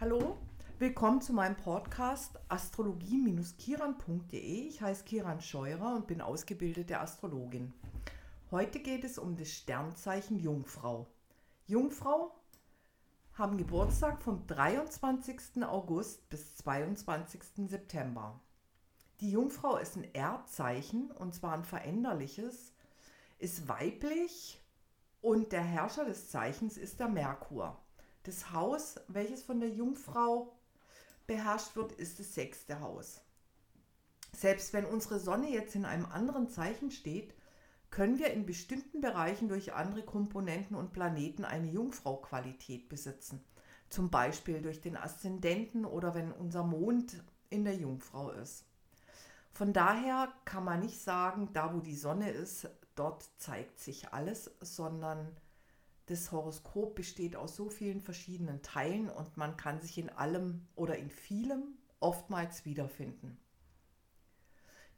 Hallo, willkommen zu meinem Podcast astrologie-kiran.de. Ich heiße Kiran Scheurer und bin ausgebildete Astrologin. Heute geht es um das Sternzeichen Jungfrau. Jungfrau haben Geburtstag vom 23. August bis 22. September. Die Jungfrau ist ein Erdzeichen und zwar ein veränderliches, ist weiblich und der Herrscher des Zeichens ist der Merkur. Das Haus, welches von der Jungfrau beherrscht wird, ist das sechste Haus. Selbst wenn unsere Sonne jetzt in einem anderen Zeichen steht, können wir in bestimmten Bereichen durch andere Komponenten und Planeten eine Jungfrau-Qualität besitzen. Zum Beispiel durch den Aszendenten oder wenn unser Mond in der Jungfrau ist. Von daher kann man nicht sagen, da wo die Sonne ist, dort zeigt sich alles, sondern das Horoskop besteht aus so vielen verschiedenen Teilen und man kann sich in allem oder in vielem oftmals wiederfinden.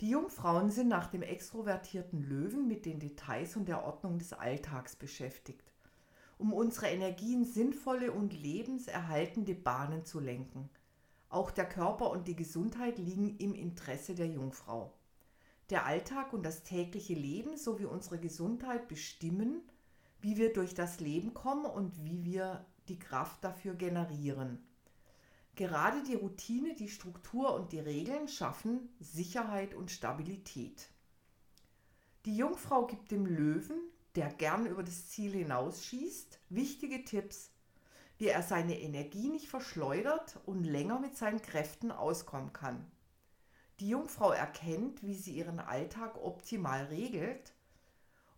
Die Jungfrauen sind nach dem extrovertierten Löwen mit den Details und der Ordnung des Alltags beschäftigt, um unsere Energien sinnvolle und lebenserhaltende Bahnen zu lenken. Auch der Körper und die Gesundheit liegen im Interesse der Jungfrau. Der Alltag und das tägliche Leben sowie unsere Gesundheit bestimmen, wie wir durch das Leben kommen und wie wir die Kraft dafür generieren. Gerade die Routine, die Struktur und die Regeln schaffen Sicherheit und Stabilität. Die Jungfrau gibt dem Löwen, der gern über das Ziel hinausschießt, wichtige Tipps, wie er seine Energie nicht verschleudert und länger mit seinen Kräften auskommen kann. Die Jungfrau erkennt, wie sie ihren Alltag optimal regelt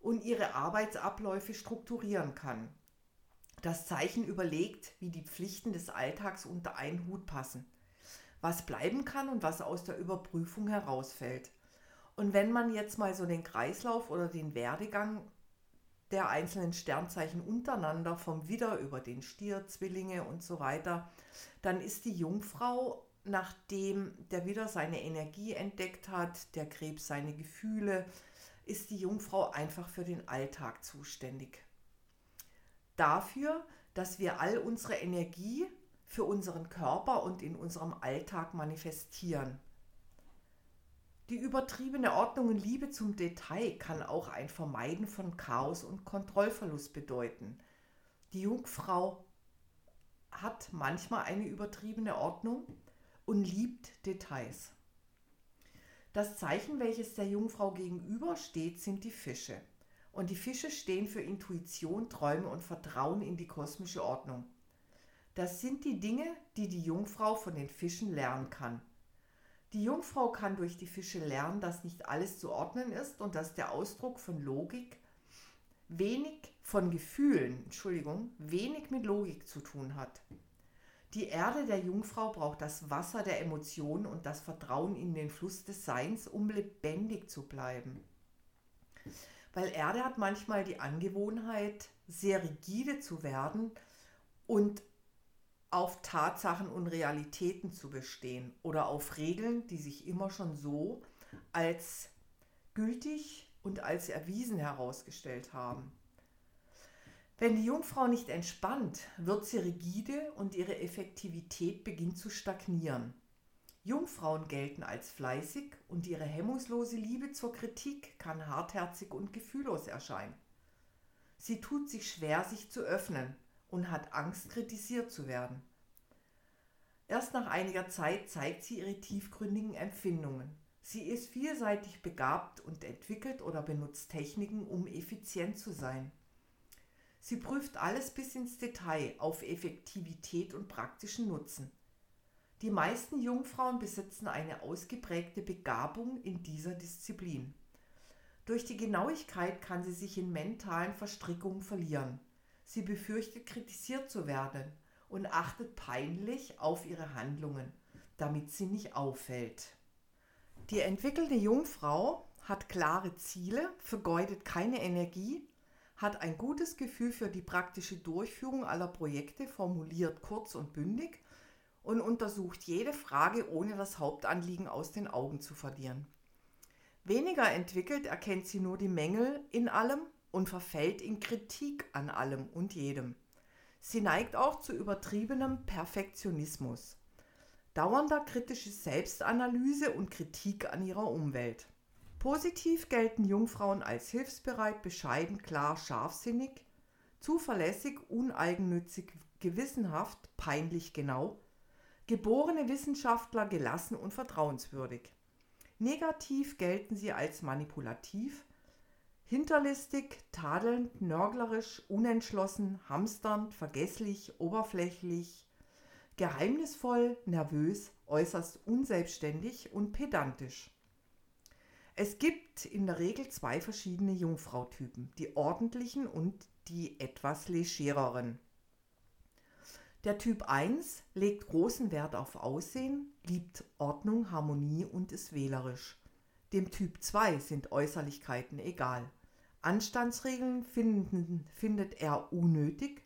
und ihre Arbeitsabläufe strukturieren kann. Das Zeichen überlegt, wie die Pflichten des Alltags unter einen Hut passen, was bleiben kann und was aus der Überprüfung herausfällt. Und wenn man jetzt mal so den Kreislauf oder den Werdegang der einzelnen Sternzeichen untereinander, vom Widder über den Stier, Zwillinge und so weiter, dann ist die Jungfrau, nachdem der Widder seine Energie entdeckt hat, der Krebs seine Gefühle, ist die Jungfrau einfach für den Alltag zuständig. Dafür, dass wir all unsere Energie für unseren Körper und in unserem Alltag manifestieren. Die übertriebene Ordnung und Liebe zum Detail kann auch ein Vermeiden von Chaos und Kontrollverlust bedeuten. Die Jungfrau hat manchmal eine übertriebene Ordnung und liebt Details. Das Zeichen, welches der Jungfrau gegenübersteht, sind die Fische. Und die Fische stehen für Intuition, Träume und Vertrauen in die kosmische Ordnung. Das sind die Dinge, die die Jungfrau von den Fischen lernen kann. Die Jungfrau kann durch die Fische lernen, dass nicht alles zu ordnen ist und dass der Ausdruck von Logik wenig von Gefühlen, Entschuldigung, wenig mit Logik zu tun hat. Die Erde der Jungfrau braucht das Wasser der Emotionen und das Vertrauen in den Fluss des Seins, um lebendig zu bleiben. Weil Erde hat manchmal die Angewohnheit, sehr rigide zu werden und auf Tatsachen und Realitäten zu bestehen oder auf Regeln, die sich immer schon so als gültig und als erwiesen herausgestellt haben. Wenn die Jungfrau nicht entspannt, wird sie rigide und ihre Effektivität beginnt zu stagnieren. Jungfrauen gelten als fleißig und ihre hemmungslose Liebe zur Kritik kann hartherzig und gefühllos erscheinen. Sie tut sich schwer, sich zu öffnen und hat Angst, kritisiert zu werden. Erst nach einiger Zeit zeigt sie ihre tiefgründigen Empfindungen. Sie ist vielseitig begabt und entwickelt oder benutzt Techniken, um effizient zu sein. Sie prüft alles bis ins Detail auf Effektivität und praktischen Nutzen. Die meisten Jungfrauen besitzen eine ausgeprägte Begabung in dieser Disziplin. Durch die Genauigkeit kann sie sich in mentalen Verstrickungen verlieren. Sie befürchtet kritisiert zu werden und achtet peinlich auf ihre Handlungen, damit sie nicht auffällt. Die entwickelte Jungfrau hat klare Ziele, vergeudet keine Energie hat ein gutes Gefühl für die praktische Durchführung aller Projekte, formuliert kurz und bündig und untersucht jede Frage, ohne das Hauptanliegen aus den Augen zu verlieren. Weniger entwickelt erkennt sie nur die Mängel in allem und verfällt in Kritik an allem und jedem. Sie neigt auch zu übertriebenem Perfektionismus, dauernder kritische Selbstanalyse und Kritik an ihrer Umwelt. Positiv gelten Jungfrauen als hilfsbereit, bescheiden, klar, scharfsinnig, zuverlässig, uneigennützig, gewissenhaft, peinlich genau, geborene Wissenschaftler gelassen und vertrauenswürdig. Negativ gelten sie als manipulativ, hinterlistig, tadelnd, nörglerisch, unentschlossen, hamsternd, vergesslich, oberflächlich, geheimnisvoll, nervös, äußerst unselbstständig und pedantisch. Es gibt in der Regel zwei verschiedene Jungfrautypen, die ordentlichen und die etwas legereren. Der Typ 1 legt großen Wert auf Aussehen, liebt Ordnung, Harmonie und ist wählerisch. Dem Typ 2 sind Äußerlichkeiten egal. Anstandsregeln finden, findet er unnötig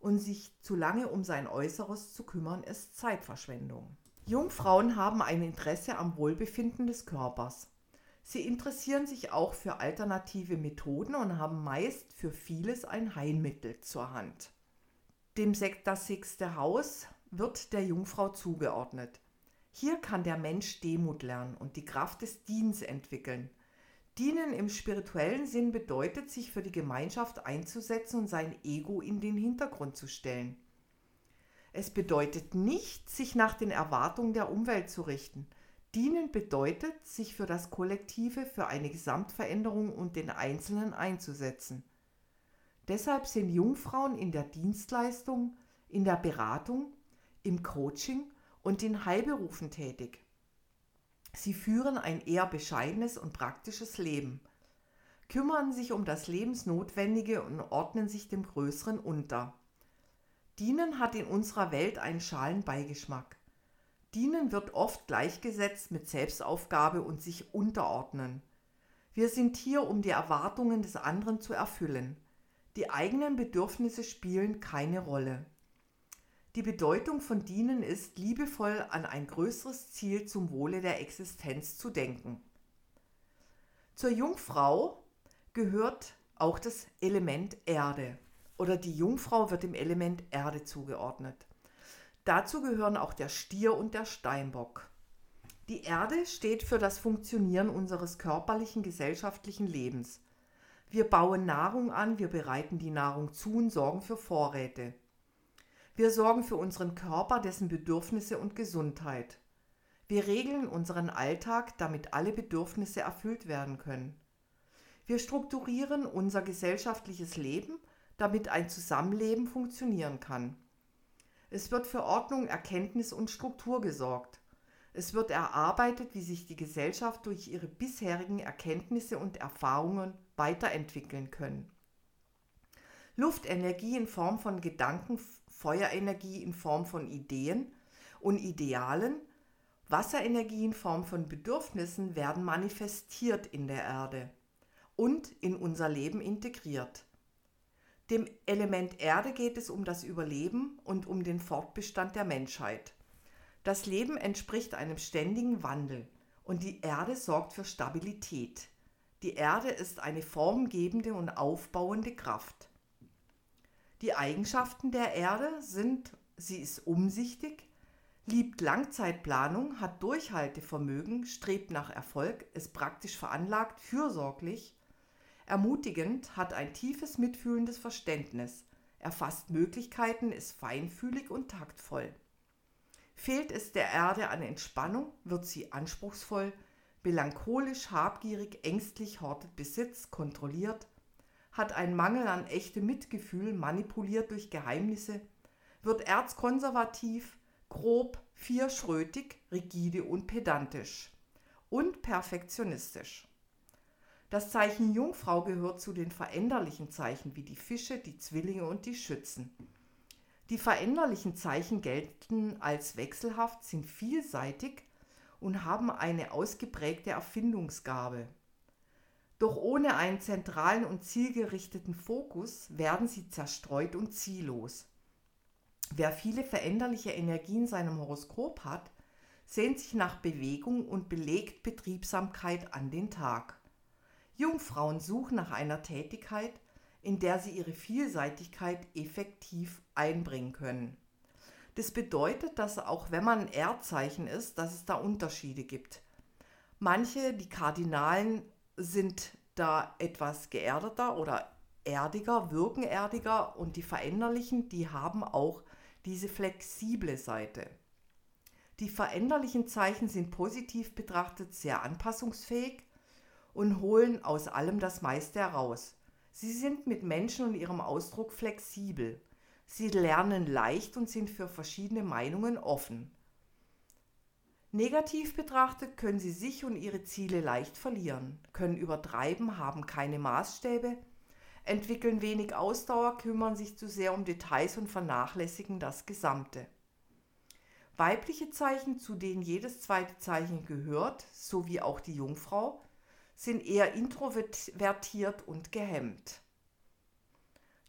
und sich zu lange um sein Äußeres zu kümmern ist Zeitverschwendung. Jungfrauen haben ein Interesse am Wohlbefinden des Körpers. Sie interessieren sich auch für alternative Methoden und haben meist für vieles ein Heilmittel zur Hand. Dem das sechste Haus wird der Jungfrau zugeordnet. Hier kann der Mensch Demut lernen und die Kraft des Dienstes entwickeln. Dienen im spirituellen Sinn bedeutet, sich für die Gemeinschaft einzusetzen und sein Ego in den Hintergrund zu stellen. Es bedeutet nicht, sich nach den Erwartungen der Umwelt zu richten – Dienen bedeutet, sich für das Kollektive, für eine Gesamtveränderung und den Einzelnen einzusetzen. Deshalb sind Jungfrauen in der Dienstleistung, in der Beratung, im Coaching und in Heilberufen tätig. Sie führen ein eher bescheidenes und praktisches Leben, kümmern sich um das Lebensnotwendige und ordnen sich dem Größeren unter. Dienen hat in unserer Welt einen schalen Beigeschmack. Dienen wird oft gleichgesetzt mit Selbstaufgabe und sich unterordnen. Wir sind hier, um die Erwartungen des anderen zu erfüllen. Die eigenen Bedürfnisse spielen keine Rolle. Die Bedeutung von Dienen ist, liebevoll an ein größeres Ziel zum Wohle der Existenz zu denken. Zur Jungfrau gehört auch das Element Erde oder die Jungfrau wird dem Element Erde zugeordnet. Dazu gehören auch der Stier und der Steinbock. Die Erde steht für das Funktionieren unseres körperlichen, gesellschaftlichen Lebens. Wir bauen Nahrung an, wir bereiten die Nahrung zu und sorgen für Vorräte. Wir sorgen für unseren Körper, dessen Bedürfnisse und Gesundheit. Wir regeln unseren Alltag, damit alle Bedürfnisse erfüllt werden können. Wir strukturieren unser gesellschaftliches Leben, damit ein Zusammenleben funktionieren kann. Es wird für Ordnung, Erkenntnis und Struktur gesorgt. Es wird erarbeitet, wie sich die Gesellschaft durch ihre bisherigen Erkenntnisse und Erfahrungen weiterentwickeln können. Luftenergie in Form von Gedanken, Feuerenergie in Form von Ideen und Idealen, Wasserenergie in Form von Bedürfnissen werden manifestiert in der Erde und in unser Leben integriert. Dem Element Erde geht es um das Überleben und um den Fortbestand der Menschheit. Das Leben entspricht einem ständigen Wandel und die Erde sorgt für Stabilität. Die Erde ist eine formgebende und aufbauende Kraft. Die Eigenschaften der Erde sind, sie ist umsichtig, liebt Langzeitplanung, hat Durchhaltevermögen, strebt nach Erfolg, ist praktisch veranlagt, fürsorglich, Ermutigend, hat ein tiefes mitfühlendes Verständnis, erfasst Möglichkeiten, ist feinfühlig und taktvoll. Fehlt es der Erde an Entspannung, wird sie anspruchsvoll, melancholisch, habgierig, ängstlich, hortet Besitz, kontrolliert, hat einen Mangel an echtem Mitgefühl, manipuliert durch Geheimnisse, wird erzkonservativ, grob, vierschrötig, rigide und pedantisch und perfektionistisch. Das Zeichen Jungfrau gehört zu den veränderlichen Zeichen wie die Fische, die Zwillinge und die Schützen. Die veränderlichen Zeichen gelten als wechselhaft, sind vielseitig und haben eine ausgeprägte Erfindungsgabe. Doch ohne einen zentralen und zielgerichteten Fokus werden sie zerstreut und ziellos. Wer viele veränderliche Energien in seinem Horoskop hat, sehnt sich nach Bewegung und belegt Betriebsamkeit an den Tag. Jungfrauen suchen nach einer Tätigkeit, in der sie ihre Vielseitigkeit effektiv einbringen können. Das bedeutet, dass auch wenn man ein Erdzeichen ist, dass es da Unterschiede gibt. Manche, die Kardinalen, sind da etwas geerdeter oder erdiger, wirken erdiger und die Veränderlichen, die haben auch diese flexible Seite. Die veränderlichen Zeichen sind positiv betrachtet sehr anpassungsfähig und holen aus allem das meiste heraus. Sie sind mit Menschen und ihrem Ausdruck flexibel. Sie lernen leicht und sind für verschiedene Meinungen offen. Negativ betrachtet können sie sich und ihre Ziele leicht verlieren, können übertreiben, haben keine Maßstäbe, entwickeln wenig Ausdauer, kümmern sich zu sehr um Details und vernachlässigen das Gesamte. Weibliche Zeichen, zu denen jedes zweite Zeichen gehört, sowie auch die Jungfrau, sind eher introvertiert und gehemmt.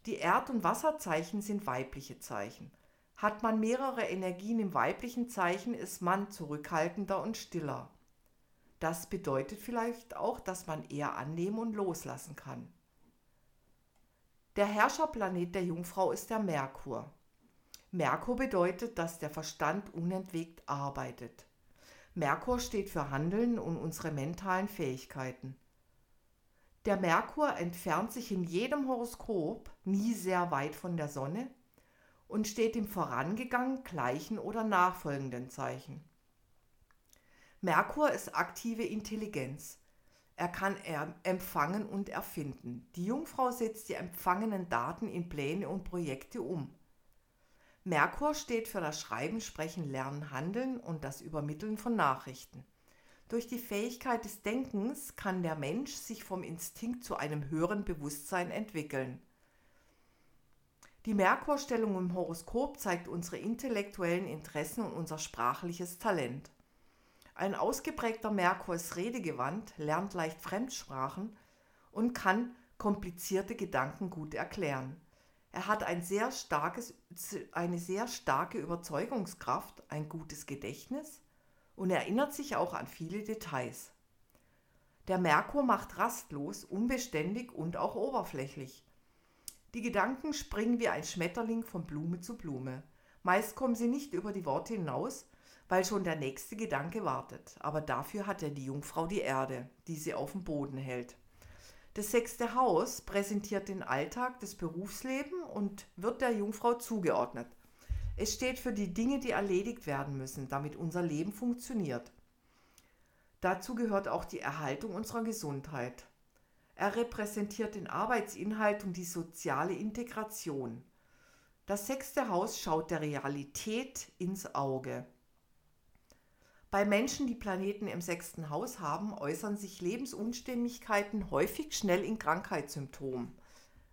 Die Erd- und Wasserzeichen sind weibliche Zeichen. Hat man mehrere Energien im weiblichen Zeichen, ist man zurückhaltender und stiller. Das bedeutet vielleicht auch, dass man eher annehmen und loslassen kann. Der Herrscherplanet der Jungfrau ist der Merkur. Merkur bedeutet, dass der Verstand unentwegt arbeitet. Merkur steht für Handeln und unsere mentalen Fähigkeiten. Der Merkur entfernt sich in jedem Horoskop nie sehr weit von der Sonne und steht im vorangegangenen, gleichen oder nachfolgenden Zeichen. Merkur ist aktive Intelligenz. Er kann empfangen und erfinden. Die Jungfrau setzt die empfangenen Daten in Pläne und Projekte um. Merkur steht für das Schreiben, Sprechen, Lernen, Handeln und das Übermitteln von Nachrichten. Durch die Fähigkeit des Denkens kann der Mensch sich vom Instinkt zu einem höheren Bewusstsein entwickeln. Die Merkurstellung im Horoskop zeigt unsere intellektuellen Interessen und unser sprachliches Talent. Ein ausgeprägter Merkur ist redegewandt, lernt leicht Fremdsprachen und kann komplizierte Gedanken gut erklären. Er hat ein sehr starkes, eine sehr starke Überzeugungskraft, ein gutes Gedächtnis und erinnert sich auch an viele Details. Der Merkur macht rastlos, unbeständig und auch oberflächlich. Die Gedanken springen wie ein Schmetterling von Blume zu Blume. Meist kommen sie nicht über die Worte hinaus, weil schon der nächste Gedanke wartet. Aber dafür hat ja die Jungfrau die Erde, die sie auf dem Boden hält. Das sechste Haus präsentiert den Alltag, das Berufsleben und wird der Jungfrau zugeordnet. Es steht für die Dinge, die erledigt werden müssen, damit unser Leben funktioniert. Dazu gehört auch die Erhaltung unserer Gesundheit. Er repräsentiert den Arbeitsinhalt und die soziale Integration. Das sechste Haus schaut der Realität ins Auge. Bei Menschen, die Planeten im sechsten Haus haben, äußern sich Lebensunstimmigkeiten häufig schnell in Krankheitssymptomen.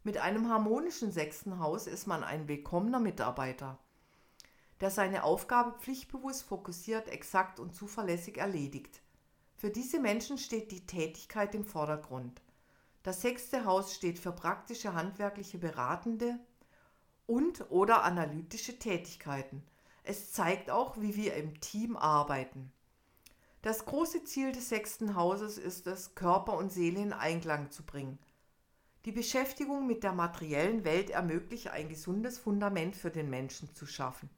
Mit einem harmonischen sechsten Haus ist man ein willkommener Mitarbeiter der seine Aufgabe pflichtbewusst, fokussiert, exakt und zuverlässig erledigt. Für diese Menschen steht die Tätigkeit im Vordergrund. Das sechste Haus steht für praktische handwerkliche beratende und oder analytische Tätigkeiten. Es zeigt auch, wie wir im Team arbeiten. Das große Ziel des sechsten Hauses ist es, Körper und Seele in Einklang zu bringen. Die Beschäftigung mit der materiellen Welt ermöglicht ein gesundes Fundament für den Menschen zu schaffen.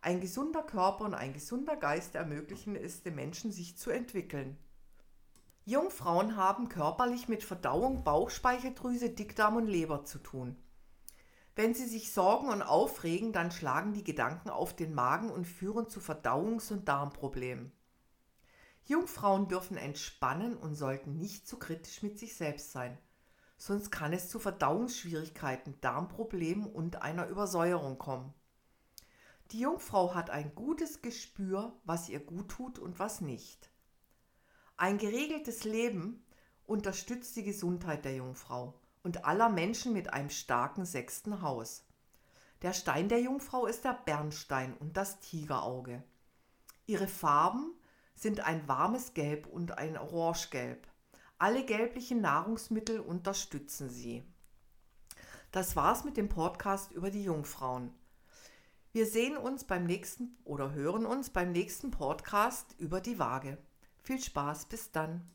Ein gesunder Körper und ein gesunder Geist ermöglichen es dem Menschen, sich zu entwickeln. Jungfrauen haben körperlich mit Verdauung, Bauchspeicheldrüse, Dickdarm und Leber zu tun. Wenn sie sich sorgen und aufregen, dann schlagen die Gedanken auf den Magen und führen zu Verdauungs- und Darmproblemen. Jungfrauen dürfen entspannen und sollten nicht zu kritisch mit sich selbst sein, sonst kann es zu Verdauungsschwierigkeiten, Darmproblemen und einer Übersäuerung kommen. Die Jungfrau hat ein gutes Gespür, was ihr gut tut und was nicht. Ein geregeltes Leben unterstützt die Gesundheit der Jungfrau und aller Menschen mit einem starken sechsten Haus. Der Stein der Jungfrau ist der Bernstein und das Tigerauge. Ihre Farben sind ein warmes Gelb und ein Orangegelb. Alle gelblichen Nahrungsmittel unterstützen sie. Das war's mit dem Podcast über die Jungfrauen. Wir sehen uns beim nächsten oder hören uns beim nächsten Podcast über die Waage. Viel Spaß, bis dann.